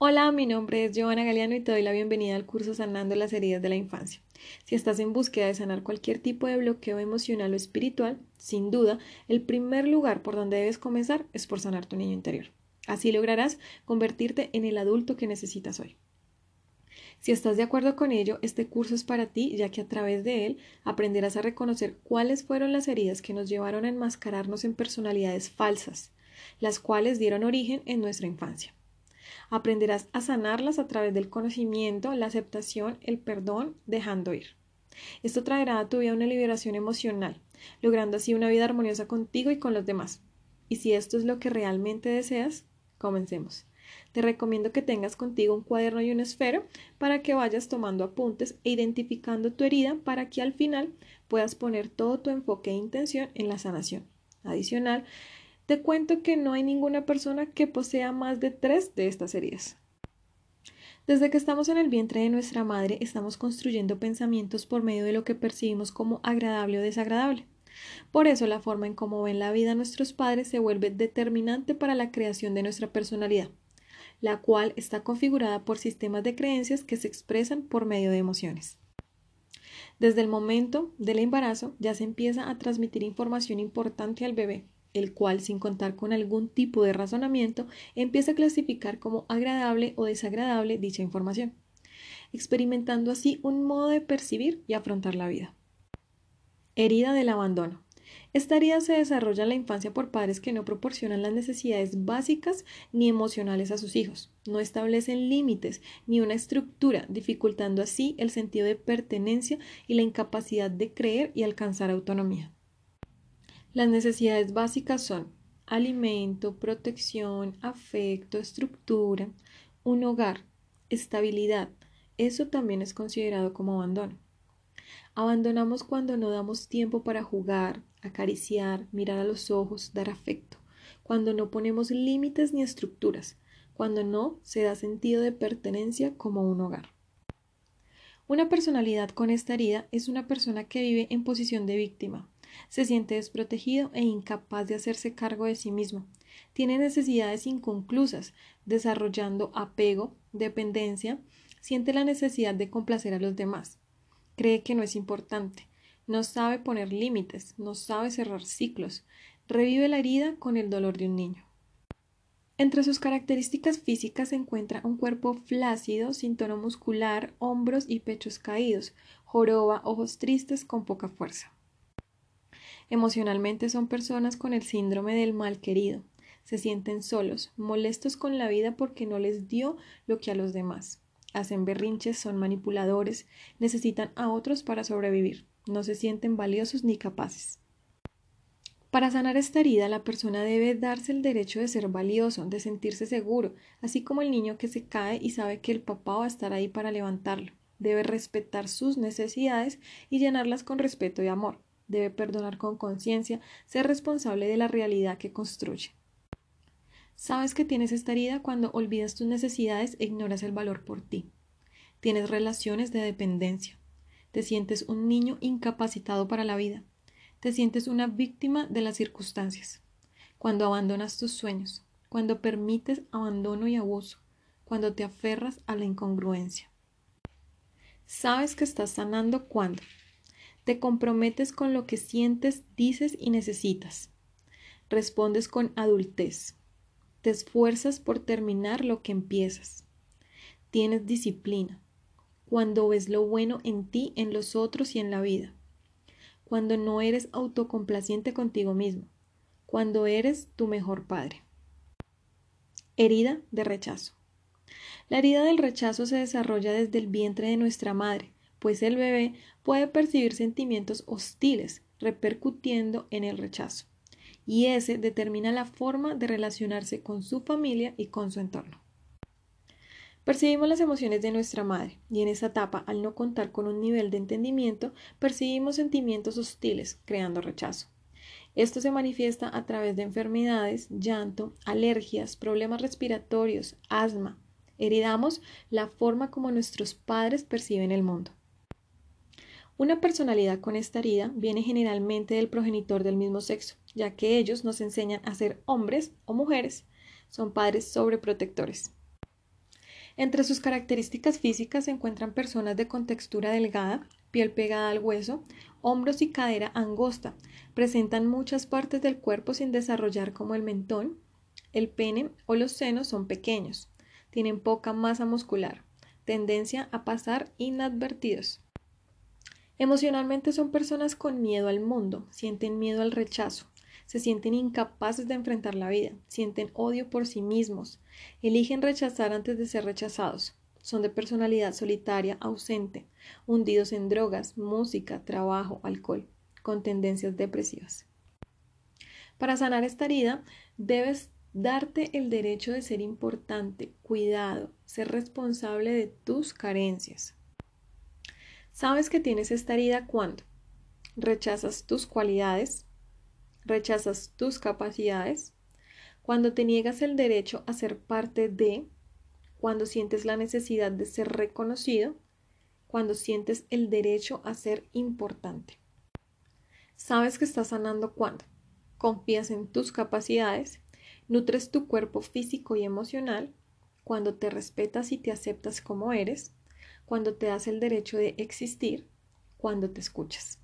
Hola, mi nombre es Giovanna Galeano y te doy la bienvenida al curso Sanando las heridas de la infancia. Si estás en búsqueda de sanar cualquier tipo de bloqueo emocional o espiritual, sin duda, el primer lugar por donde debes comenzar es por sanar tu niño interior. Así lograrás convertirte en el adulto que necesitas hoy. Si estás de acuerdo con ello, este curso es para ti, ya que a través de él aprenderás a reconocer cuáles fueron las heridas que nos llevaron a enmascararnos en personalidades falsas, las cuales dieron origen en nuestra infancia. Aprenderás a sanarlas a través del conocimiento, la aceptación, el perdón, dejando ir. Esto traerá a tu vida una liberación emocional, logrando así una vida armoniosa contigo y con los demás. Y si esto es lo que realmente deseas, comencemos. Te recomiendo que tengas contigo un cuaderno y un esfero para que vayas tomando apuntes e identificando tu herida para que al final puedas poner todo tu enfoque e intención en la sanación. Adicional, te cuento que no hay ninguna persona que posea más de tres de estas heridas. Desde que estamos en el vientre de nuestra madre, estamos construyendo pensamientos por medio de lo que percibimos como agradable o desagradable. Por eso la forma en cómo ven la vida nuestros padres se vuelve determinante para la creación de nuestra personalidad, la cual está configurada por sistemas de creencias que se expresan por medio de emociones. Desde el momento del embarazo ya se empieza a transmitir información importante al bebé, el cual, sin contar con algún tipo de razonamiento, empieza a clasificar como agradable o desagradable dicha información, experimentando así un modo de percibir y afrontar la vida. Herida del abandono. Esta herida se desarrolla en la infancia por padres que no proporcionan las necesidades básicas ni emocionales a sus hijos, no establecen límites ni una estructura, dificultando así el sentido de pertenencia y la incapacidad de creer y alcanzar autonomía. Las necesidades básicas son alimento, protección, afecto, estructura, un hogar, estabilidad. Eso también es considerado como abandono. Abandonamos cuando no damos tiempo para jugar, acariciar, mirar a los ojos, dar afecto, cuando no ponemos límites ni estructuras, cuando no se da sentido de pertenencia como un hogar. Una personalidad con esta herida es una persona que vive en posición de víctima, se siente desprotegido e incapaz de hacerse cargo de sí mismo. Tiene necesidades inconclusas, desarrollando apego, dependencia, siente la necesidad de complacer a los demás. Cree que no es importante, no sabe poner límites, no sabe cerrar ciclos, revive la herida con el dolor de un niño. Entre sus características físicas se encuentra un cuerpo flácido, sin tono muscular, hombros y pechos caídos, joroba, ojos tristes con poca fuerza. Emocionalmente son personas con el síndrome del mal querido. Se sienten solos, molestos con la vida porque no les dio lo que a los demás. Hacen berrinches, son manipuladores, necesitan a otros para sobrevivir. No se sienten valiosos ni capaces. Para sanar esta herida, la persona debe darse el derecho de ser valioso, de sentirse seguro, así como el niño que se cae y sabe que el papá va a estar ahí para levantarlo. Debe respetar sus necesidades y llenarlas con respeto y amor debe perdonar con conciencia, ser responsable de la realidad que construye. Sabes que tienes esta herida cuando olvidas tus necesidades e ignoras el valor por ti. Tienes relaciones de dependencia. Te sientes un niño incapacitado para la vida. Te sientes una víctima de las circunstancias. Cuando abandonas tus sueños, cuando permites abandono y abuso, cuando te aferras a la incongruencia. Sabes que estás sanando cuando te comprometes con lo que sientes, dices y necesitas. Respondes con adultez. Te esfuerzas por terminar lo que empiezas. Tienes disciplina. Cuando ves lo bueno en ti, en los otros y en la vida. Cuando no eres autocomplaciente contigo mismo. Cuando eres tu mejor padre. Herida de rechazo. La herida del rechazo se desarrolla desde el vientre de nuestra madre, pues el bebé puede percibir sentimientos hostiles repercutiendo en el rechazo, y ese determina la forma de relacionarse con su familia y con su entorno. Percibimos las emociones de nuestra madre y en esa etapa, al no contar con un nivel de entendimiento, percibimos sentimientos hostiles, creando rechazo. Esto se manifiesta a través de enfermedades, llanto, alergias, problemas respiratorios, asma. Heredamos la forma como nuestros padres perciben el mundo. Una personalidad con esta herida viene generalmente del progenitor del mismo sexo, ya que ellos nos enseñan a ser hombres o mujeres, son padres sobreprotectores. Entre sus características físicas se encuentran personas de contextura delgada, piel pegada al hueso, hombros y cadera angosta. Presentan muchas partes del cuerpo sin desarrollar como el mentón. El pene o los senos son pequeños. Tienen poca masa muscular. Tendencia a pasar inadvertidos. Emocionalmente son personas con miedo al mundo, sienten miedo al rechazo, se sienten incapaces de enfrentar la vida, sienten odio por sí mismos, eligen rechazar antes de ser rechazados, son de personalidad solitaria, ausente, hundidos en drogas, música, trabajo, alcohol, con tendencias depresivas. Para sanar esta herida, debes darte el derecho de ser importante, cuidado, ser responsable de tus carencias. Sabes que tienes esta herida cuando rechazas tus cualidades, rechazas tus capacidades, cuando te niegas el derecho a ser parte de, cuando sientes la necesidad de ser reconocido, cuando sientes el derecho a ser importante. Sabes que estás sanando cuando confías en tus capacidades, nutres tu cuerpo físico y emocional, cuando te respetas y te aceptas como eres, cuando te das el derecho de existir, cuando te escuchas.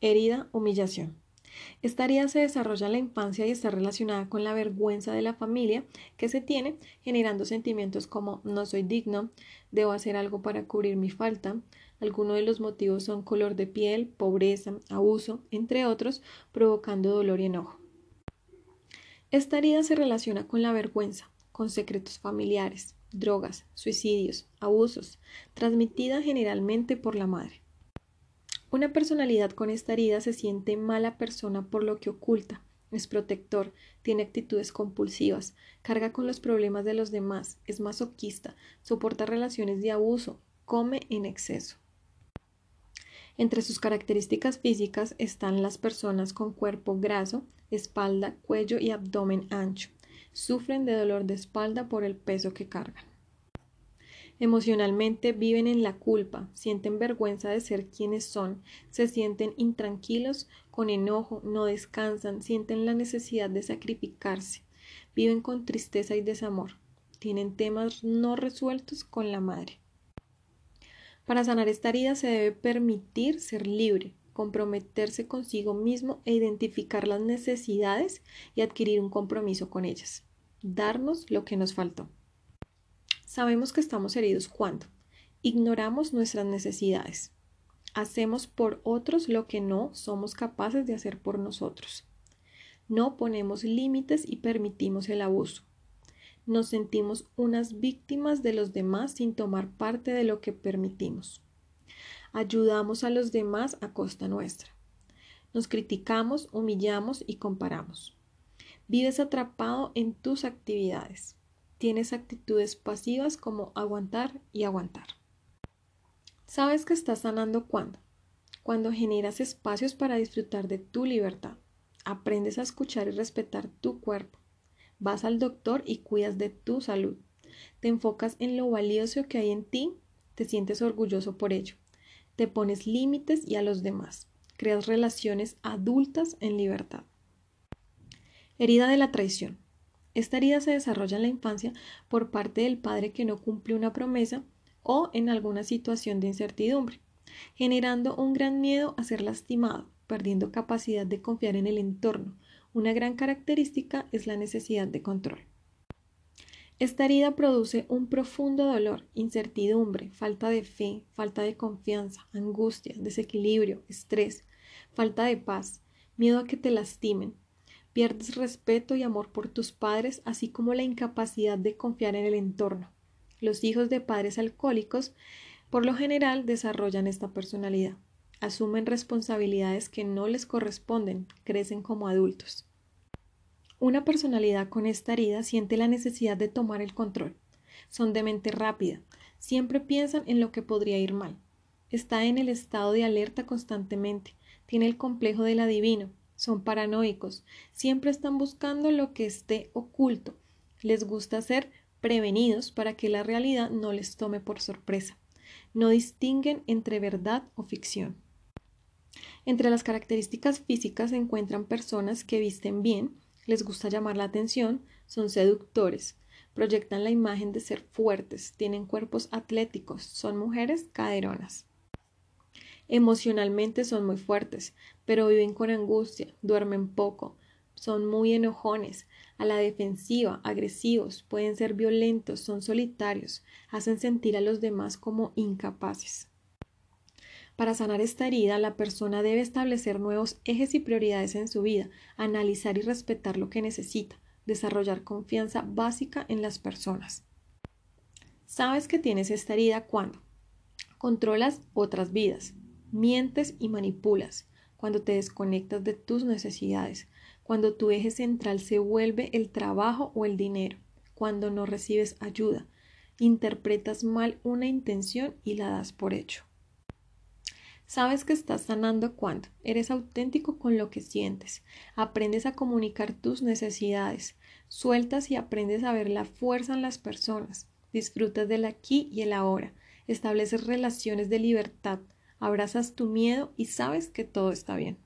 Herida, humillación. Esta herida se desarrolla en la infancia y está relacionada con la vergüenza de la familia que se tiene, generando sentimientos como no soy digno, debo hacer algo para cubrir mi falta. Algunos de los motivos son color de piel, pobreza, abuso, entre otros, provocando dolor y enojo. Esta herida se relaciona con la vergüenza, con secretos familiares, drogas, suicidios, abusos, transmitida generalmente por la madre. Una personalidad con esta herida se siente mala persona por lo que oculta, es protector, tiene actitudes compulsivas, carga con los problemas de los demás, es masoquista, soporta relaciones de abuso, come en exceso. Entre sus características físicas están las personas con cuerpo graso, espalda, cuello y abdomen ancho sufren de dolor de espalda por el peso que cargan. Emocionalmente viven en la culpa, sienten vergüenza de ser quienes son, se sienten intranquilos, con enojo, no descansan, sienten la necesidad de sacrificarse, viven con tristeza y desamor, tienen temas no resueltos con la madre. Para sanar esta herida se debe permitir ser libre, comprometerse consigo mismo e identificar las necesidades y adquirir un compromiso con ellas darnos lo que nos faltó. Sabemos que estamos heridos cuando ignoramos nuestras necesidades, hacemos por otros lo que no somos capaces de hacer por nosotros, no ponemos límites y permitimos el abuso, nos sentimos unas víctimas de los demás sin tomar parte de lo que permitimos, ayudamos a los demás a costa nuestra, nos criticamos, humillamos y comparamos. Vives atrapado en tus actividades. Tienes actitudes pasivas como aguantar y aguantar. ¿Sabes que estás sanando cuando? Cuando generas espacios para disfrutar de tu libertad. Aprendes a escuchar y respetar tu cuerpo. Vas al doctor y cuidas de tu salud. Te enfocas en lo valioso que hay en ti. Te sientes orgulloso por ello. Te pones límites y a los demás. Creas relaciones adultas en libertad. Herida de la traición. Esta herida se desarrolla en la infancia por parte del padre que no cumple una promesa o en alguna situación de incertidumbre, generando un gran miedo a ser lastimado, perdiendo capacidad de confiar en el entorno. Una gran característica es la necesidad de control. Esta herida produce un profundo dolor, incertidumbre, falta de fe, falta de confianza, angustia, desequilibrio, estrés, falta de paz, miedo a que te lastimen, Pierdes respeto y amor por tus padres, así como la incapacidad de confiar en el entorno. Los hijos de padres alcohólicos, por lo general, desarrollan esta personalidad. Asumen responsabilidades que no les corresponden, crecen como adultos. Una personalidad con esta herida siente la necesidad de tomar el control. Son de mente rápida, siempre piensan en lo que podría ir mal. Está en el estado de alerta constantemente, tiene el complejo del adivino, son paranoicos, siempre están buscando lo que esté oculto, les gusta ser prevenidos para que la realidad no les tome por sorpresa, no distinguen entre verdad o ficción. Entre las características físicas se encuentran personas que visten bien, les gusta llamar la atención, son seductores, proyectan la imagen de ser fuertes, tienen cuerpos atléticos, son mujeres caderonas. Emocionalmente son muy fuertes, pero viven con angustia, duermen poco, son muy enojones, a la defensiva, agresivos, pueden ser violentos, son solitarios, hacen sentir a los demás como incapaces. Para sanar esta herida, la persona debe establecer nuevos ejes y prioridades en su vida, analizar y respetar lo que necesita, desarrollar confianza básica en las personas. Sabes que tienes esta herida cuando controlas otras vidas, mientes y manipulas, cuando te desconectas de tus necesidades, cuando tu eje central se vuelve el trabajo o el dinero, cuando no recibes ayuda, interpretas mal una intención y la das por hecho. Sabes que estás sanando cuando eres auténtico con lo que sientes, aprendes a comunicar tus necesidades, sueltas y aprendes a ver la fuerza en las personas, disfrutas del aquí y el ahora, estableces relaciones de libertad, abrazas tu miedo y sabes que todo está bien.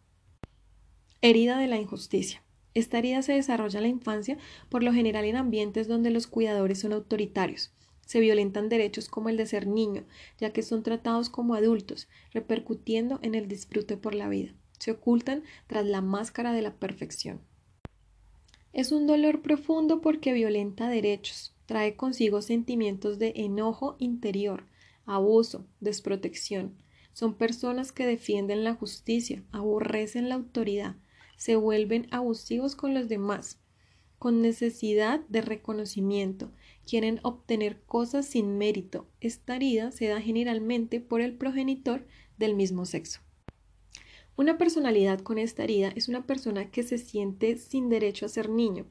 Herida de la injusticia. Esta herida se desarrolla en la infancia, por lo general en ambientes donde los cuidadores son autoritarios. Se violentan derechos como el de ser niño, ya que son tratados como adultos, repercutiendo en el disfrute por la vida. Se ocultan tras la máscara de la perfección. Es un dolor profundo porque violenta derechos, trae consigo sentimientos de enojo interior, abuso, desprotección. Son personas que defienden la justicia, aborrecen la autoridad, se vuelven abusivos con los demás, con necesidad de reconocimiento, quieren obtener cosas sin mérito. Esta herida se da generalmente por el progenitor del mismo sexo. Una personalidad con esta herida es una persona que se siente sin derecho a ser niño,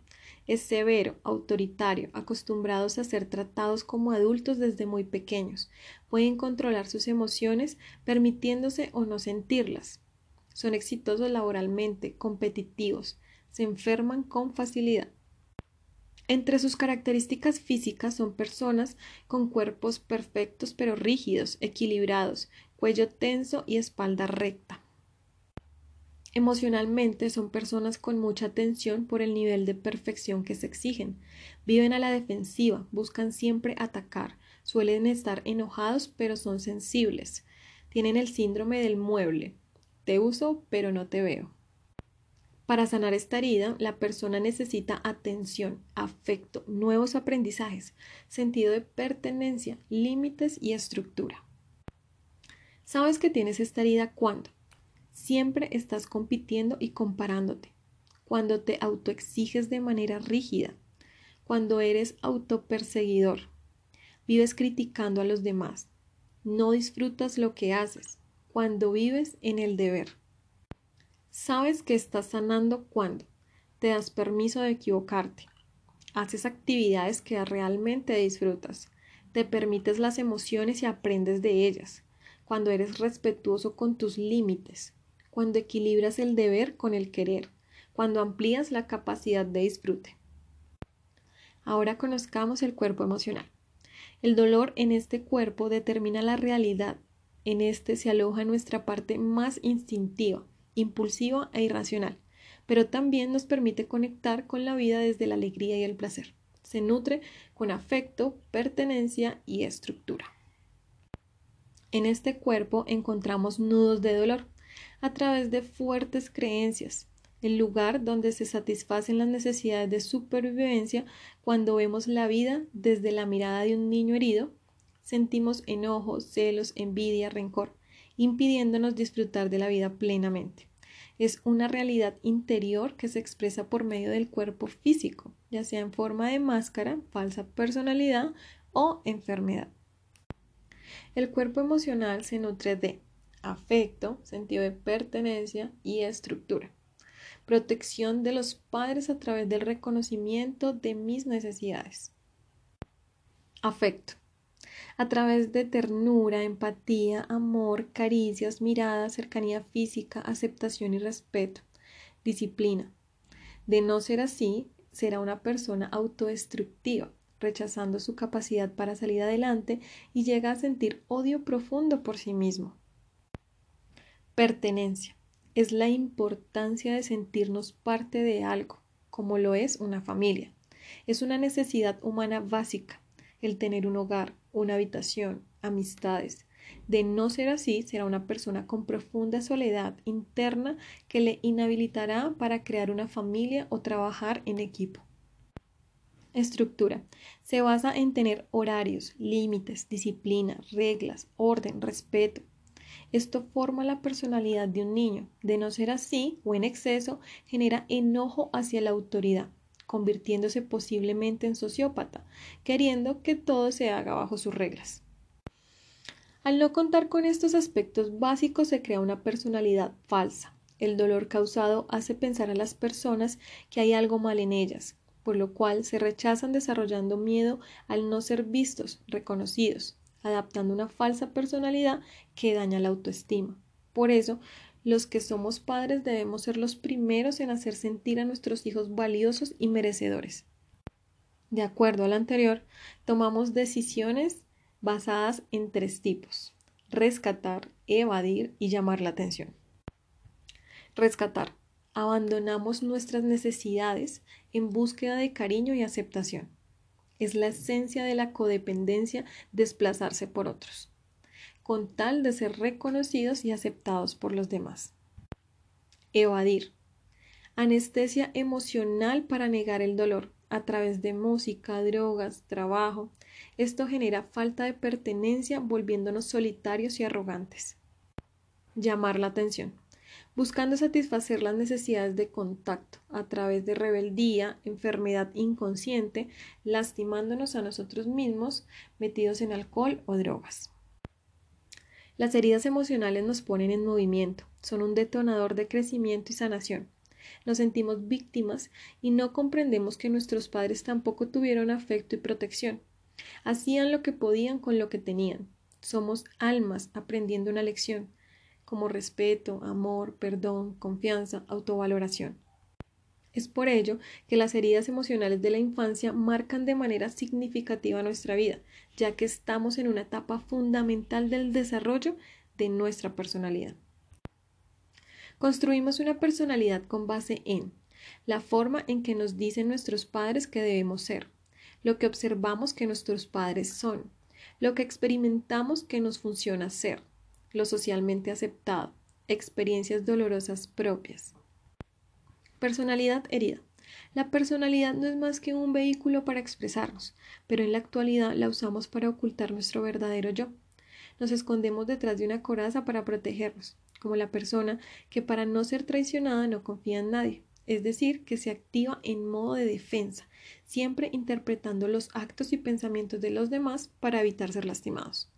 es severo, autoritario, acostumbrados a ser tratados como adultos desde muy pequeños, pueden controlar sus emociones permitiéndose o no sentirlas, son exitosos laboralmente, competitivos, se enferman con facilidad. Entre sus características físicas son personas con cuerpos perfectos pero rígidos, equilibrados, cuello tenso y espalda recta. Emocionalmente son personas con mucha tensión por el nivel de perfección que se exigen. Viven a la defensiva, buscan siempre atacar, suelen estar enojados pero son sensibles. Tienen el síndrome del mueble, te uso, pero no te veo. Para sanar esta herida, la persona necesita atención, afecto, nuevos aprendizajes, sentido de pertenencia, límites y estructura. ¿Sabes que tienes esta herida cuando? Siempre estás compitiendo y comparándote, cuando te autoexiges de manera rígida, cuando eres autoperseguidor, vives criticando a los demás, no disfrutas lo que haces, cuando vives en el deber. Sabes que estás sanando cuando te das permiso de equivocarte, haces actividades que realmente disfrutas, te permites las emociones y aprendes de ellas, cuando eres respetuoso con tus límites, cuando equilibras el deber con el querer, cuando amplías la capacidad de disfrute. Ahora conozcamos el cuerpo emocional. El dolor en este cuerpo determina la realidad en este se aloja nuestra parte más instintiva, impulsiva e irracional, pero también nos permite conectar con la vida desde la alegría y el placer. Se nutre con afecto, pertenencia y estructura. En este cuerpo encontramos nudos de dolor a través de fuertes creencias, el lugar donde se satisfacen las necesidades de supervivencia cuando vemos la vida desde la mirada de un niño herido sentimos enojo, celos, envidia, rencor, impidiéndonos disfrutar de la vida plenamente. Es una realidad interior que se expresa por medio del cuerpo físico, ya sea en forma de máscara, falsa personalidad o enfermedad. El cuerpo emocional se nutre de afecto, sentido de pertenencia y estructura. Protección de los padres a través del reconocimiento de mis necesidades. Afecto a través de ternura, empatía, amor, caricias, miradas, cercanía física, aceptación y respeto, disciplina. De no ser así, será una persona autodestructiva, rechazando su capacidad para salir adelante y llega a sentir odio profundo por sí mismo. Pertenencia es la importancia de sentirnos parte de algo, como lo es una familia. Es una necesidad humana básica el tener un hogar, una habitación, amistades. De no ser así, será una persona con profunda soledad interna que le inhabilitará para crear una familia o trabajar en equipo. Estructura. Se basa en tener horarios, límites, disciplina, reglas, orden, respeto. Esto forma la personalidad de un niño. De no ser así o en exceso, genera enojo hacia la autoridad, convirtiéndose posiblemente en sociópata, queriendo que todo se haga bajo sus reglas. Al no contar con estos aspectos básicos se crea una personalidad falsa. El dolor causado hace pensar a las personas que hay algo mal en ellas, por lo cual se rechazan desarrollando miedo al no ser vistos, reconocidos, adaptando una falsa personalidad que daña la autoestima. Por eso, los que somos padres debemos ser los primeros en hacer sentir a nuestros hijos valiosos y merecedores. De acuerdo al anterior, tomamos decisiones basadas en tres tipos rescatar, evadir y llamar la atención. Rescatar. Abandonamos nuestras necesidades en búsqueda de cariño y aceptación. Es la esencia de la codependencia desplazarse por otros, con tal de ser reconocidos y aceptados por los demás. Evadir. Anestesia emocional para negar el dolor a través de música, drogas, trabajo. Esto genera falta de pertenencia volviéndonos solitarios y arrogantes. Llamar la atención buscando satisfacer las necesidades de contacto a través de rebeldía, enfermedad inconsciente, lastimándonos a nosotros mismos, metidos en alcohol o drogas. Las heridas emocionales nos ponen en movimiento, son un detonador de crecimiento y sanación. Nos sentimos víctimas y no comprendemos que nuestros padres tampoco tuvieron afecto y protección. Hacían lo que podían con lo que tenían. Somos almas aprendiendo una lección como respeto, amor, perdón, confianza, autovaloración. Es por ello que las heridas emocionales de la infancia marcan de manera significativa nuestra vida, ya que estamos en una etapa fundamental del desarrollo de nuestra personalidad. Construimos una personalidad con base en la forma en que nos dicen nuestros padres que debemos ser, lo que observamos que nuestros padres son, lo que experimentamos que nos funciona ser, lo socialmente aceptado, experiencias dolorosas propias. Personalidad herida. La personalidad no es más que un vehículo para expresarnos, pero en la actualidad la usamos para ocultar nuestro verdadero yo. Nos escondemos detrás de una coraza para protegernos, como la persona que para no ser traicionada no confía en nadie, es decir, que se activa en modo de defensa, siempre interpretando los actos y pensamientos de los demás para evitar ser lastimados.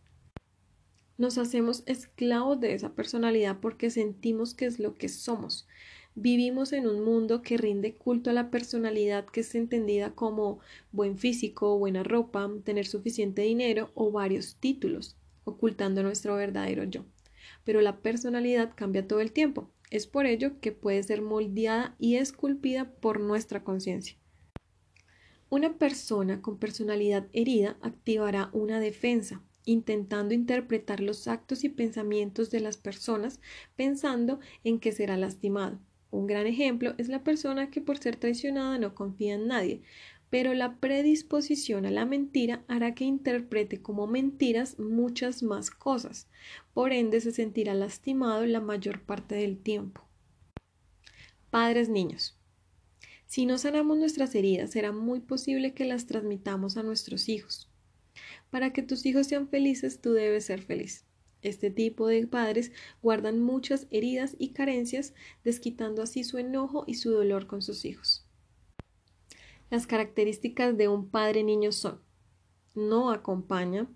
Nos hacemos esclavos de esa personalidad porque sentimos que es lo que somos. Vivimos en un mundo que rinde culto a la personalidad que es entendida como buen físico, buena ropa, tener suficiente dinero o varios títulos, ocultando nuestro verdadero yo. Pero la personalidad cambia todo el tiempo. Es por ello que puede ser moldeada y esculpida por nuestra conciencia. Una persona con personalidad herida activará una defensa, intentando interpretar los actos y pensamientos de las personas pensando en que será lastimado. Un gran ejemplo es la persona que por ser traicionada no confía en nadie, pero la predisposición a la mentira hará que interprete como mentiras muchas más cosas, por ende se sentirá lastimado la mayor parte del tiempo. Padres niños. Si no sanamos nuestras heridas, será muy posible que las transmitamos a nuestros hijos. Para que tus hijos sean felices, tú debes ser feliz. Este tipo de padres guardan muchas heridas y carencias, desquitando así su enojo y su dolor con sus hijos. Las características de un padre niño son no acompaña,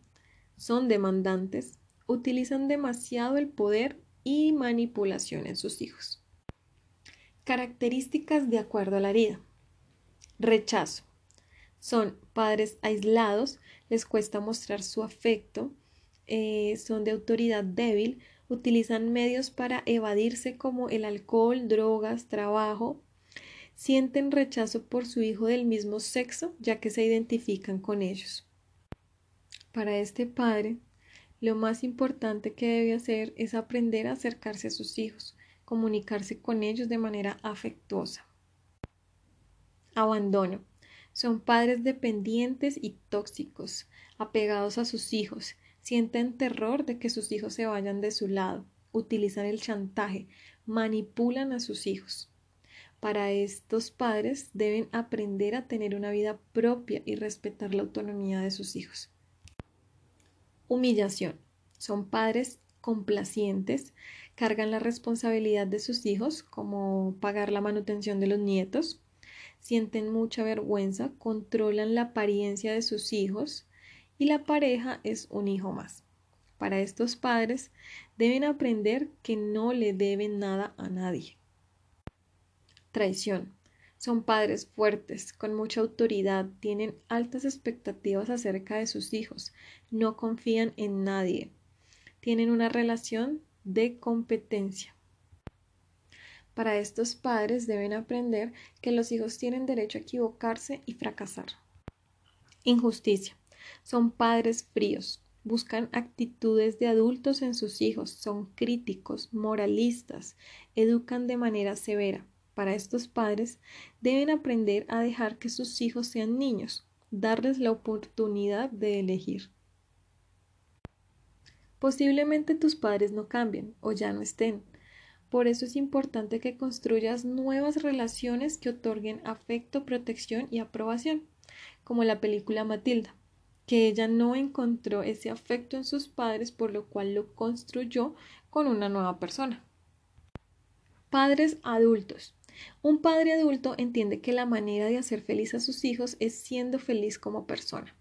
son demandantes, utilizan demasiado el poder y manipulación en sus hijos. Características de acuerdo a la herida. Rechazo. Son padres aislados les cuesta mostrar su afecto, eh, son de autoridad débil, utilizan medios para evadirse como el alcohol, drogas, trabajo, sienten rechazo por su hijo del mismo sexo ya que se identifican con ellos. Para este padre, lo más importante que debe hacer es aprender a acercarse a sus hijos, comunicarse con ellos de manera afectuosa. Abandono Son padres dependientes y tóxicos, apegados a sus hijos, sienten terror de que sus hijos se vayan de su lado, utilizan el chantaje, manipulan a sus hijos. Para estos padres deben aprender a tener una vida propia y respetar la autonomía de sus hijos. Humillación. Son padres complacientes, cargan la responsabilidad de sus hijos, como pagar la manutención de los nietos, sienten mucha vergüenza, controlan la apariencia de sus hijos y la pareja es un hijo más. Para estos padres deben aprender que no le deben nada a nadie. Traición. Son padres fuertes, con mucha autoridad, tienen altas expectativas acerca de sus hijos, no confían en nadie, tienen una relación de competencia. Para estos padres deben aprender que los hijos tienen derecho a equivocarse y fracasar. Injusticia. Son padres fríos, buscan actitudes de adultos en sus hijos, son críticos, moralistas, educan de manera severa para estos padres deben aprender a dejar que sus hijos sean niños, darles la oportunidad de elegir. Posiblemente tus padres no cambien o ya no estén. Por eso es importante que construyas nuevas relaciones que otorguen afecto, protección y aprobación, como la película Matilda, que ella no encontró ese afecto en sus padres, por lo cual lo construyó con una nueva persona. Padres adultos. Un padre adulto entiende que la manera de hacer feliz a sus hijos es siendo feliz como persona,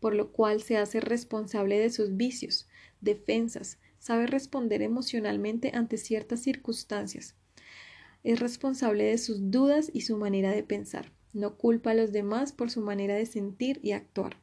por lo cual se hace responsable de sus vicios, defensas, sabe responder emocionalmente ante ciertas circunstancias, es responsable de sus dudas y su manera de pensar, no culpa a los demás por su manera de sentir y actuar.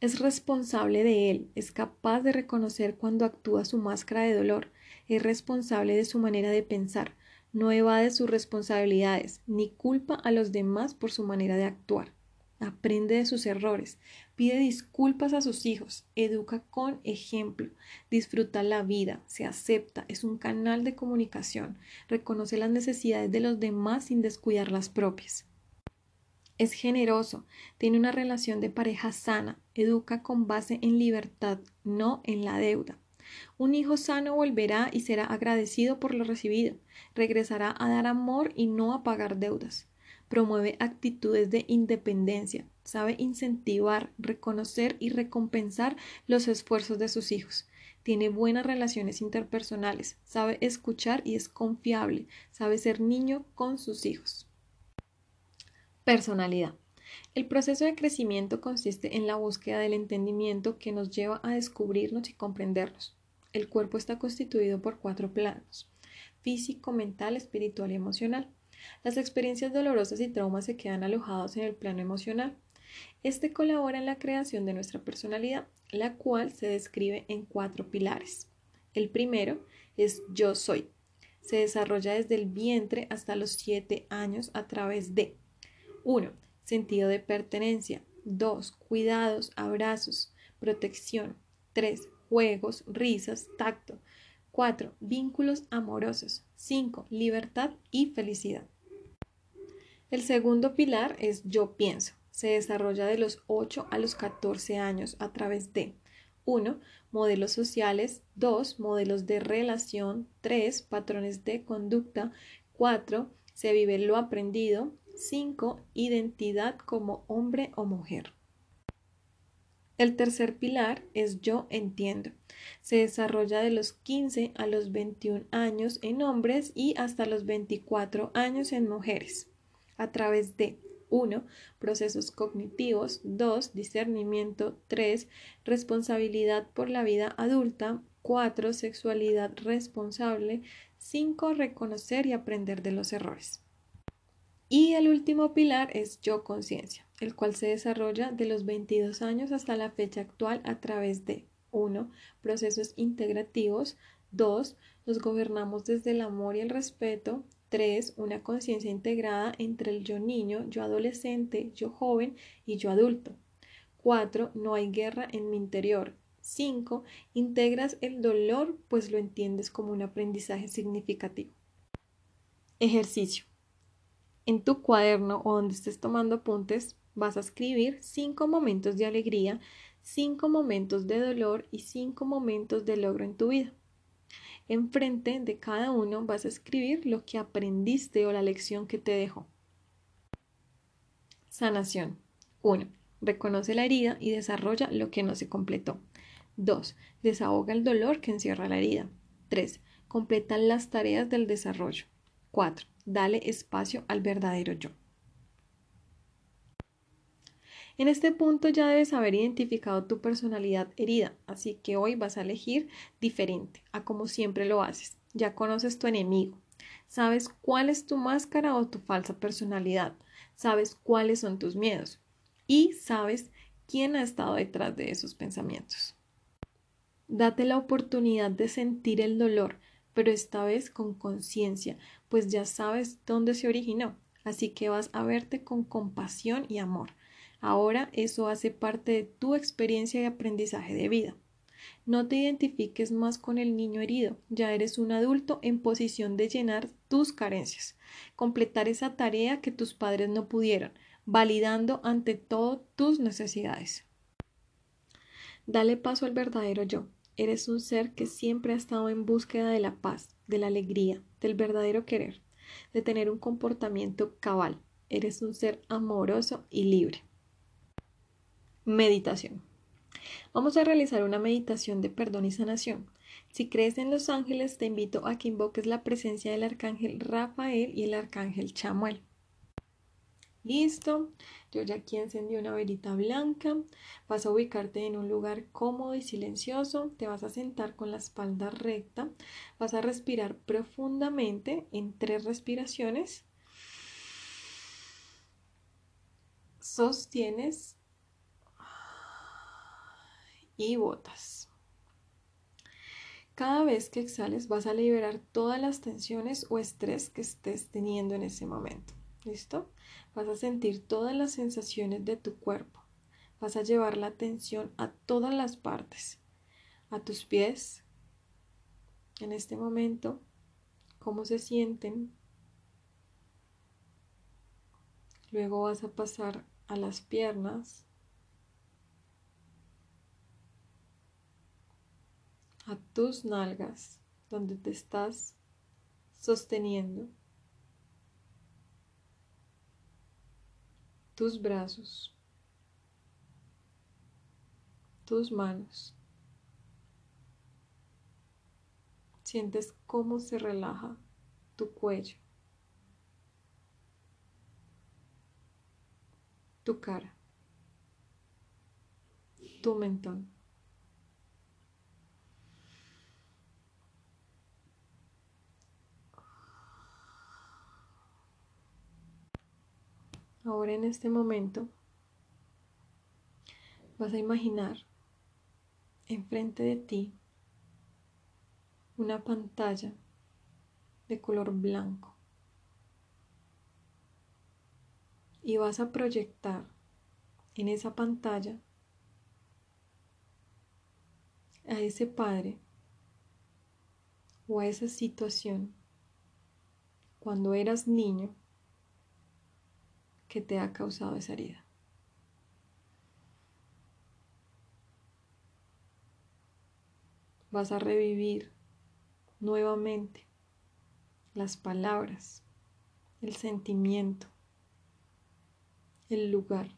Es responsable de él, es capaz de reconocer cuando actúa su máscara de dolor, es responsable de su manera de pensar, no evade sus responsabilidades ni culpa a los demás por su manera de actuar. Aprende de sus errores, pide disculpas a sus hijos, educa con ejemplo, disfruta la vida, se acepta, es un canal de comunicación, reconoce las necesidades de los demás sin descuidar las propias. Es generoso, tiene una relación de pareja sana, educa con base en libertad, no en la deuda. Un hijo sano volverá y será agradecido por lo recibido, regresará a dar amor y no a pagar deudas. Promueve actitudes de independencia, sabe incentivar, reconocer y recompensar los esfuerzos de sus hijos. Tiene buenas relaciones interpersonales, sabe escuchar y es confiable, sabe ser niño con sus hijos. Personalidad. El proceso de crecimiento consiste en la búsqueda del entendimiento que nos lleva a descubrirnos y comprendernos. El cuerpo está constituido por cuatro planos, físico, mental, espiritual y emocional. Las experiencias dolorosas y traumas se quedan alojados en el plano emocional. Este colabora en la creación de nuestra personalidad, la cual se describe en cuatro pilares. El primero es yo soy. Se desarrolla desde el vientre hasta los siete años a través de 1. Sentido de pertenencia. 2. Cuidados, abrazos, protección. 3 juegos, risas, tacto. 4. Vínculos amorosos. 5. Libertad y felicidad. El segundo pilar es yo pienso. Se desarrolla de los 8 a los 14 años a través de 1. Modelos sociales. 2. Modelos de relación. 3. Patrones de conducta. 4. Se vive lo aprendido. 5. Identidad como hombre o mujer. El tercer pilar es yo entiendo. Se desarrolla de los 15 a los 21 años en hombres y hasta los 24 años en mujeres, a través de 1. Procesos cognitivos, 2. Discernimiento, 3. Responsabilidad por la vida adulta, 4. Sexualidad responsable, 5. Reconocer y aprender de los errores. Y el último pilar es yo conciencia, el cual se desarrolla de los 22 años hasta la fecha actual a través de 1. Procesos integrativos, 2. Los gobernamos desde el amor y el respeto, 3. Una conciencia integrada entre el yo niño, yo adolescente, yo joven y yo adulto. 4. No hay guerra en mi interior. 5. Integras el dolor pues lo entiendes como un aprendizaje significativo. Ejercicio. En tu cuaderno o donde estés tomando apuntes vas a escribir cinco momentos de alegría, cinco momentos de dolor y cinco momentos de logro en tu vida. Enfrente de cada uno vas a escribir lo que aprendiste o la lección que te dejó. Sanación. 1. Reconoce la herida y desarrolla lo que no se completó. 2. Desahoga el dolor que encierra la herida. 3. Completa las tareas del desarrollo. 4. Dale espacio al verdadero yo. En este punto ya debes haber identificado tu personalidad herida, así que hoy vas a elegir diferente a como siempre lo haces. Ya conoces tu enemigo, sabes cuál es tu máscara o tu falsa personalidad, sabes cuáles son tus miedos. Y sabes quién ha estado detrás de esos pensamientos. Date la oportunidad de sentir el dolor, pero esta vez con conciencia, pues ya sabes dónde se originó, así que vas a verte con compasión y amor Ahora eso hace parte de tu experiencia y aprendizaje de vida. No te identifiques más con el niño herido, ya eres un adulto en posición de llenar tus carencias, completar esa tarea que tus padres no pudieron, validando ante todo tus necesidades. Dale paso al verdadero yo. Eres un ser que siempre ha estado en búsqueda de la paz, de la alegría, del verdadero querer, de tener un comportamiento cabal. Eres un ser amoroso y libre. Meditación. Vamos a realizar una meditación de perdón y sanación. Si crees en los ángeles, te invito a que invoques la presencia del arcángel Rafael y el arcángel Chamuel. Listo, yo ya aquí encendí una velita blanca. Vas a ubicarte en un lugar cómodo y silencioso. Te vas a sentar con la espalda recta. Vas a respirar profundamente en tres respiraciones. Sostienes y botas. Cada vez que exhales vas a liberar todas las tensiones o estrés que estés teniendo en ese momento. ¿Listo? Vas a sentir todas las sensaciones de tu cuerpo. Vas a llevar la atención a todas las partes. A tus pies. En este momento, cómo se sienten. Luego vas a pasar a las piernas, a tus nalgas donde te estás sosteniendo, tus brazos, tus manos. Sientes cómo se relaja tu cuello, tu cara, tu mentón. Ahora en este momento vas a imaginar enfrente de ti una pantalla de color blanco. Y vas a proyectar en esa pantalla a ese padre o a esa situación cuando eras niño que te ha causado esa herida. Vas a revivir nuevamente las palabras, el sentimiento, el lugar.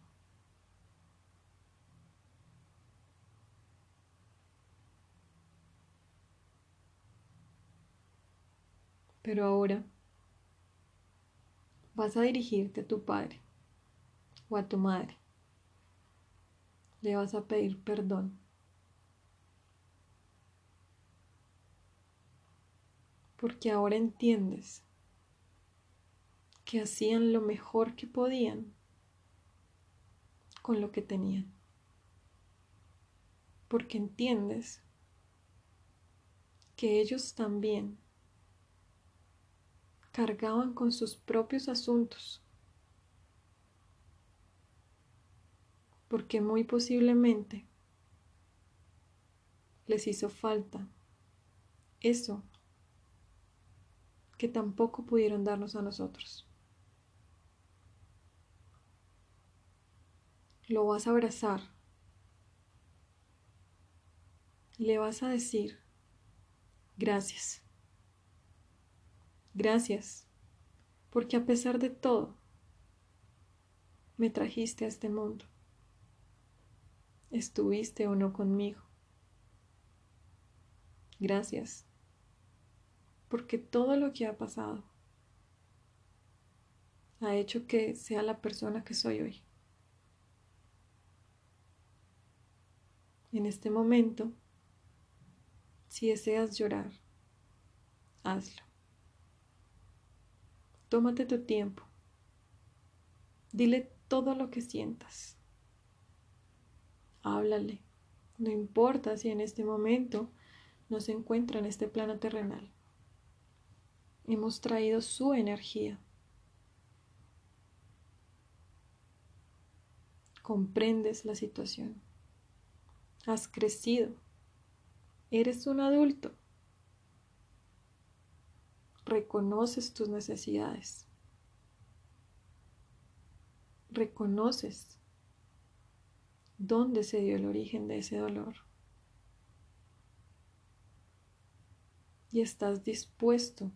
Pero ahora vas a dirigirte a tu padre o a tu madre. Le vas a pedir perdón. Porque ahora entiendes que hacían lo mejor que podían con lo que tenían. Porque entiendes que ellos también cargaban con sus propios asuntos, porque muy posiblemente les hizo falta eso que tampoco pudieron darnos a nosotros. Lo vas a abrazar. Le vas a decir gracias gracias, porque a pesar de todo, me trajiste a este mundo, estuviste o no conmigo. Gracias, porque todo lo que ha pasado ha hecho que sea la persona que soy hoy. En este momento, si deseas llorar, hazlo. Tómate tu tiempo. Dile todo lo que sientas. Háblale. No importa si en este momento no se encuentra en este plano terrenal. Hemos traído su energía. Comprendes la situación has crecido, eres un adulto, reconoces tus necesidades, reconoces dónde se dio el origen de ese dolor y estás dispuesto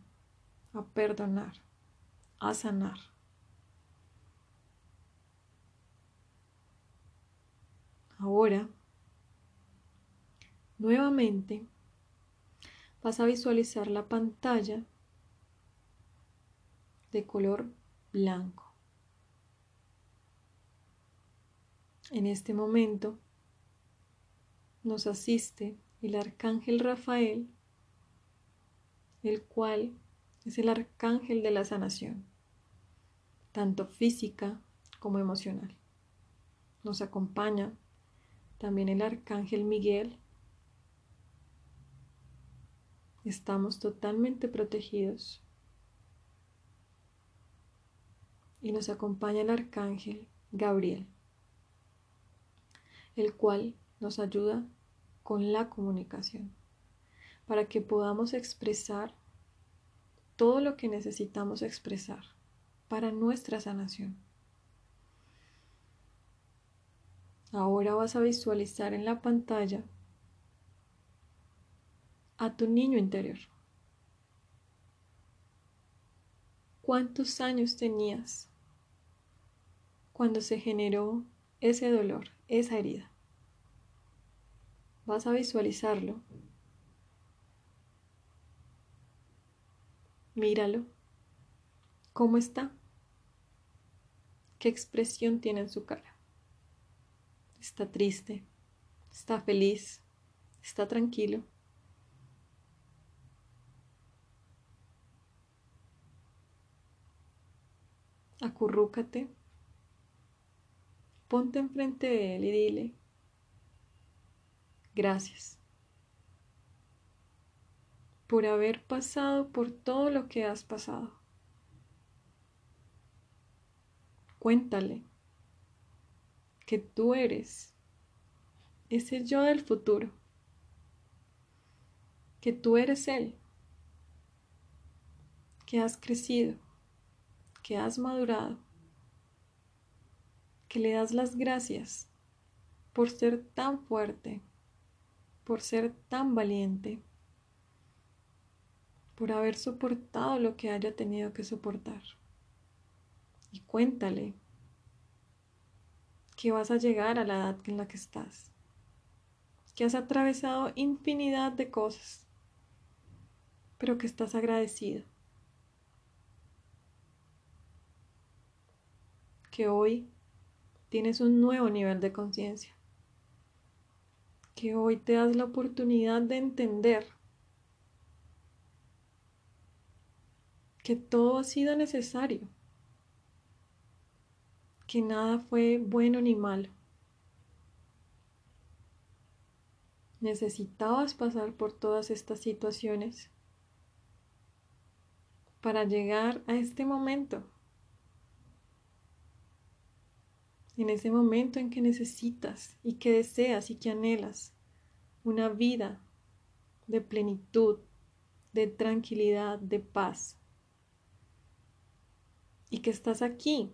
a perdonar, a sanar. Ahora Nuevamente vas a visualizar la pantalla de color blanco. En este momento nos asiste el arcángel Rafael, el cual es el arcángel de la sanación, tanto física como emocional. Nos acompaña también el arcángel Miguel, estamos totalmente protegidos. Y nos acompaña el arcángel Gabriel, el cual nos ayuda con la comunicación, para que podamos expresar todo lo que necesitamos expresar para nuestra sanación. Ahora vas a visualizar en la pantalla a tu niño interior. ¿Cuántos años tenías cuando se generó ese dolor, esa herida? Vas a visualizarlo. Míralo. ¿Cómo está? ¿Qué expresión tiene en su cara? ¿Está triste? ¿Está feliz? ¿Está tranquilo? acurrúcate, ponte enfrente de él y dile, gracias por haber pasado por todo lo que has pasado. Cuéntale que tú eres ese yo del futuro, que tú eres él, que has crecido, que has madurado, que le das las gracias por ser tan fuerte, por ser tan valiente, por haber soportado lo que haya tenido que soportar. Y cuéntale que vas a llegar a la edad en la que estás, que has atravesado infinidad de cosas, pero que estás agradecido que hoy tienes un nuevo nivel de conciencia, que hoy te das la oportunidad de entender que todo ha sido necesario, que nada fue bueno ni malo. Necesitabas pasar por todas estas situaciones para llegar a este momento en ese momento en que necesitas y que deseas y que anhelas una vida de plenitud, de tranquilidad, de paz. Y que estás aquí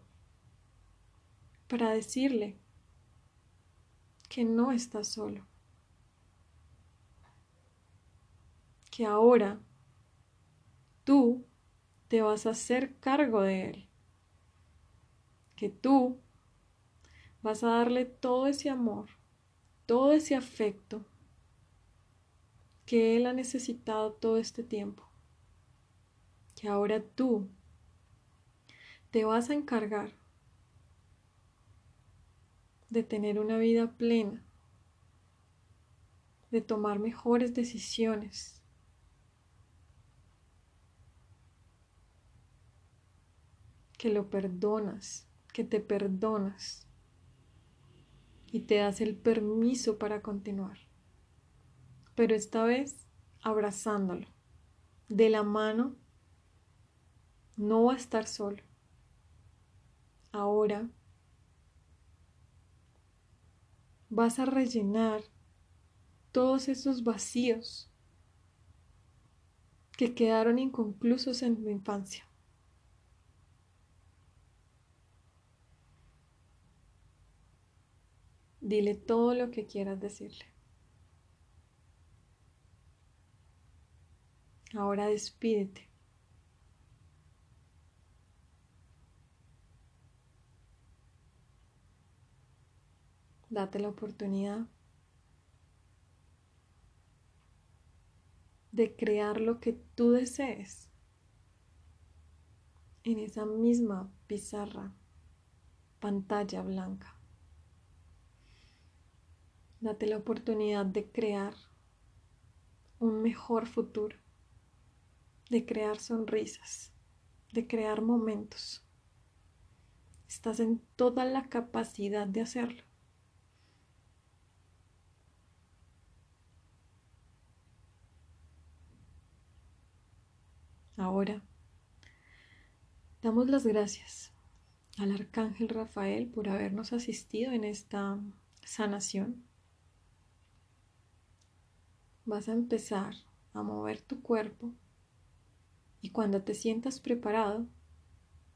para decirle que no estás solo, que ahora tú te vas a hacer cargo de él, que tú vas a darle todo ese amor, todo ese afecto que él ha necesitado todo este tiempo, que ahora tú te vas a encargar de tener una vida plena, de tomar mejores decisiones. que lo perdonas, que te perdonas y te das el permiso para continuar. Pero esta vez abrazándolo, de la mano, no va a estar solo. Ahora vas a rellenar todos esos vacíos que quedaron inconclusos en tu infancia. Dile todo lo que quieras decirle. Ahora despídete. Date la oportunidad de crear lo que tú desees en esa misma pizarra, pantalla blanca. Date la oportunidad de crear un mejor futuro, de crear sonrisas, de crear momentos. Estás en toda la capacidad de hacerlo. Ahora, damos las gracias al Arcángel Rafael por habernos asistido en esta sanación. Vas a empezar a mover tu cuerpo y cuando te sientas preparado,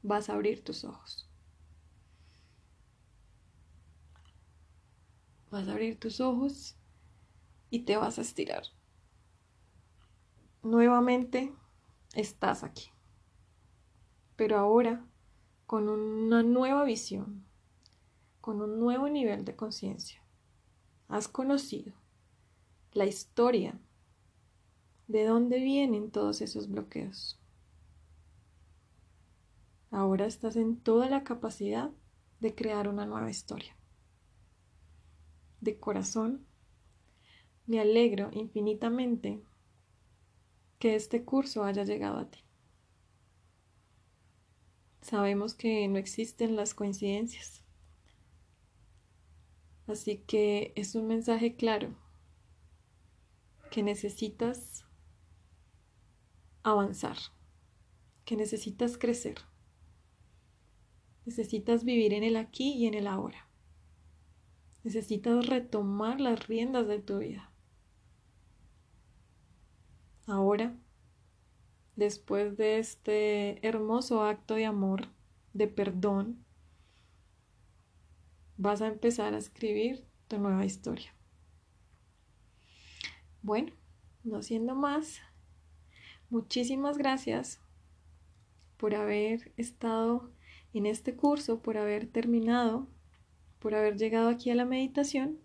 vas a abrir tus ojos. Vas a abrir tus ojos y te vas a estirar. Nuevamente estás aquí. Pero ahora, con una nueva visión, con un nuevo nivel de conciencia, has conocido la historia de dónde vienen todos esos bloqueos. Ahora estás en toda la capacidad de crear una nueva historia. De corazón, me alegro infinitamente que este curso haya llegado a ti. Sabemos que no existen las coincidencias. Así que es un mensaje claro que necesitas avanzar, que necesitas crecer. Necesitas vivir en el aquí y en el ahora. Necesitas retomar las riendas de tu vida. Ahora, después de este hermoso acto de amor, de perdón, vas a empezar a escribir tu nueva historia. Bueno, no siendo más, muchísimas gracias por haber estado en este curso, por haber terminado, por haber llegado aquí a la meditación.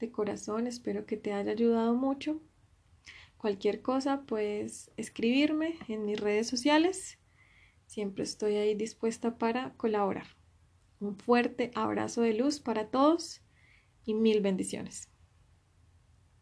De corazón, espero que te haya ayudado mucho Cualquier cosa, puedes escribirme en mis redes sociales. Siempre estoy ahí dispuesta para colaborar. Un fuerte abrazo de luz para todos y mil bendiciones.